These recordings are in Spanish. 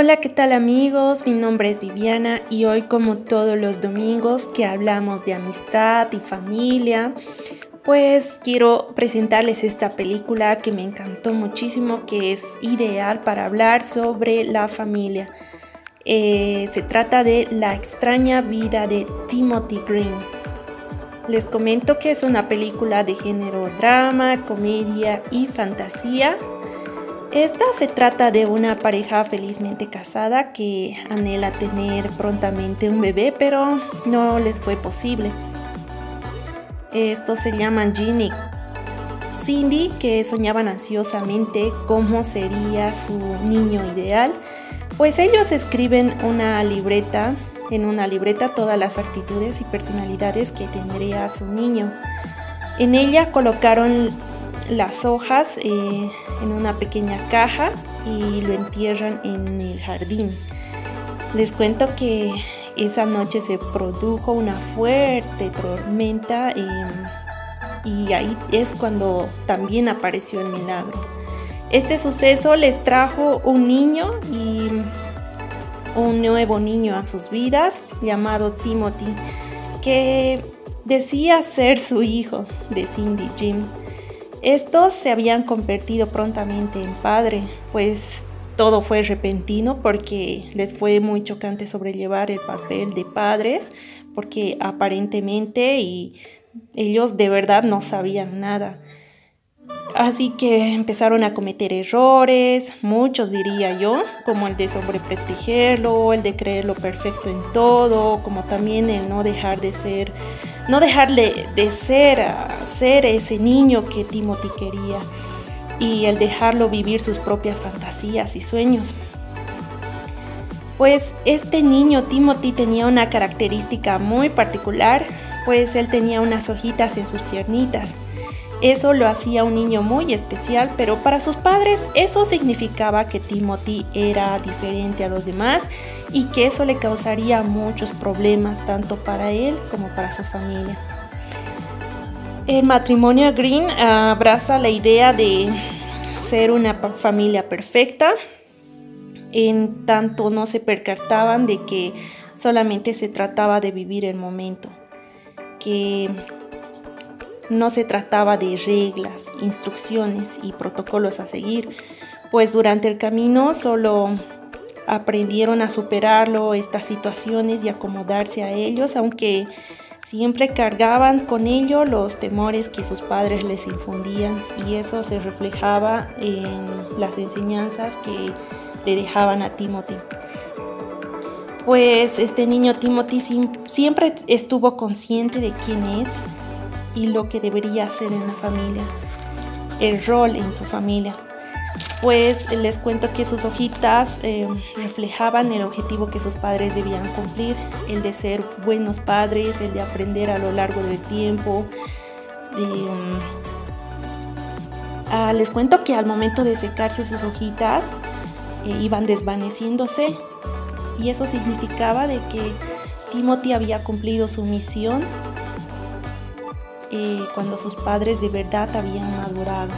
Hola, ¿qué tal amigos? Mi nombre es Viviana y hoy como todos los domingos que hablamos de amistad y familia, pues quiero presentarles esta película que me encantó muchísimo, que es ideal para hablar sobre la familia. Eh, se trata de La extraña vida de Timothy Green. Les comento que es una película de género drama, comedia y fantasía esta se trata de una pareja felizmente casada que anhela tener prontamente un bebé, pero no les fue posible. Estos se llaman Ginny. Cindy, que soñaban ansiosamente cómo sería su niño ideal, pues ellos escriben una libreta, en una libreta todas las actitudes y personalidades que tendría su niño. En ella colocaron las hojas eh, en una pequeña caja y lo entierran en el jardín. Les cuento que esa noche se produjo una fuerte tormenta em, y ahí es cuando también apareció el milagro. Este suceso les trajo un niño y un nuevo niño a sus vidas llamado Timothy, que decía ser su hijo de Cindy Jim. Estos se habían convertido prontamente en padre, pues todo fue repentino porque les fue muy chocante sobrellevar el papel de padres, porque aparentemente y ellos de verdad no sabían nada. Así que empezaron a cometer errores, muchos diría yo, como el de sobreprotegerlo, el de creerlo perfecto en todo, como también el no dejar de ser no dejarle de ser, ser ese niño que Timothy quería y el dejarlo vivir sus propias fantasías y sueños. Pues este niño Timothy tenía una característica muy particular, pues él tenía unas hojitas en sus piernitas eso lo hacía un niño muy especial, pero para sus padres eso significaba que Timothy era diferente a los demás y que eso le causaría muchos problemas tanto para él como para su familia. El matrimonio Green abraza la idea de ser una familia perfecta, en tanto no se percataban de que solamente se trataba de vivir el momento, que no se trataba de reglas, instrucciones y protocolos a seguir, pues durante el camino solo aprendieron a superarlo, estas situaciones y acomodarse a ellos, aunque siempre cargaban con ello los temores que sus padres les infundían y eso se reflejaba en las enseñanzas que le dejaban a Timothy. Pues este niño Timothy siempre estuvo consciente de quién es, y lo que debería hacer en la familia, el rol en su familia. Pues les cuento que sus hojitas eh, reflejaban el objetivo que sus padres debían cumplir, el de ser buenos padres, el de aprender a lo largo del tiempo. Mm, ah, les cuento que al momento de secarse sus hojitas eh, iban desvaneciéndose y eso significaba de que Timothy había cumplido su misión eh, cuando sus padres de verdad habían madurado.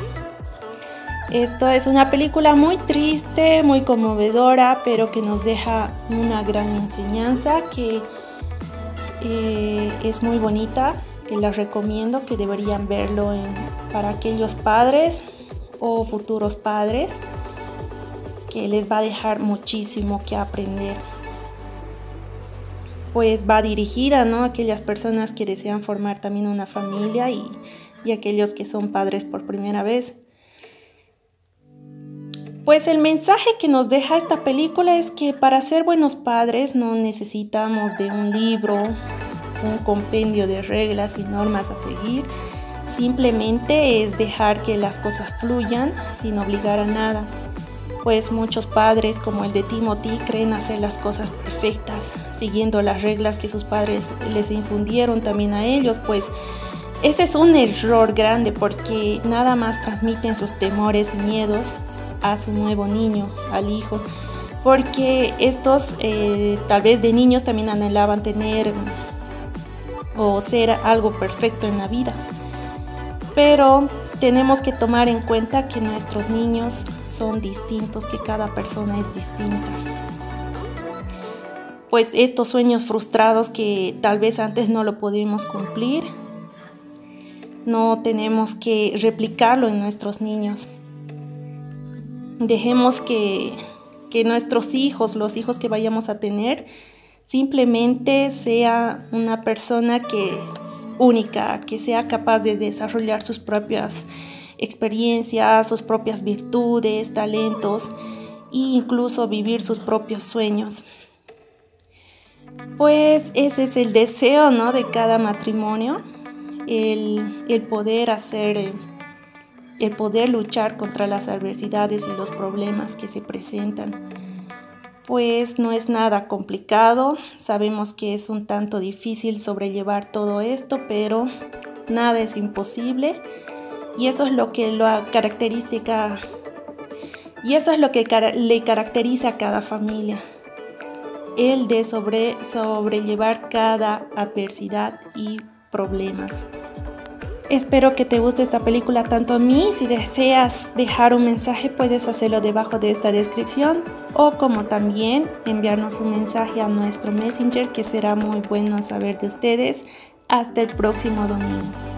Esto es una película muy triste, muy conmovedora, pero que nos deja una gran enseñanza que eh, es muy bonita, que les recomiendo que deberían verlo para aquellos padres o futuros padres, que les va a dejar muchísimo que aprender pues va dirigida ¿no? a aquellas personas que desean formar también una familia y, y aquellos que son padres por primera vez. Pues el mensaje que nos deja esta película es que para ser buenos padres no necesitamos de un libro, un compendio de reglas y normas a seguir. Simplemente es dejar que las cosas fluyan sin obligar a nada pues muchos padres como el de Timothy creen hacer las cosas perfectas, siguiendo las reglas que sus padres les infundieron también a ellos, pues ese es un error grande porque nada más transmiten sus temores y miedos a su nuevo niño, al hijo, porque estos eh, tal vez de niños también anhelaban tener o ser algo perfecto en la vida, pero tenemos que tomar en cuenta que nuestros niños son distintos, que cada persona es distinta. Pues estos sueños frustrados que tal vez antes no lo pudimos cumplir, no tenemos que replicarlo en nuestros niños. Dejemos que, que nuestros hijos, los hijos que vayamos a tener, simplemente sea una persona que única, que sea capaz de desarrollar sus propias experiencias, sus propias virtudes, talentos e incluso vivir sus propios sueños. Pues ese es el deseo ¿no? de cada matrimonio, el, el poder hacer, el poder luchar contra las adversidades y los problemas que se presentan pues no es nada complicado. Sabemos que es un tanto difícil sobrellevar todo esto, pero nada es imposible. Y eso es lo que lo característica y eso es lo que le caracteriza a cada familia. El de sobre, sobrellevar cada adversidad y problemas. Espero que te guste esta película tanto a mí. Si deseas dejar un mensaje puedes hacerlo debajo de esta descripción o como también enviarnos un mensaje a nuestro messenger que será muy bueno saber de ustedes. Hasta el próximo domingo.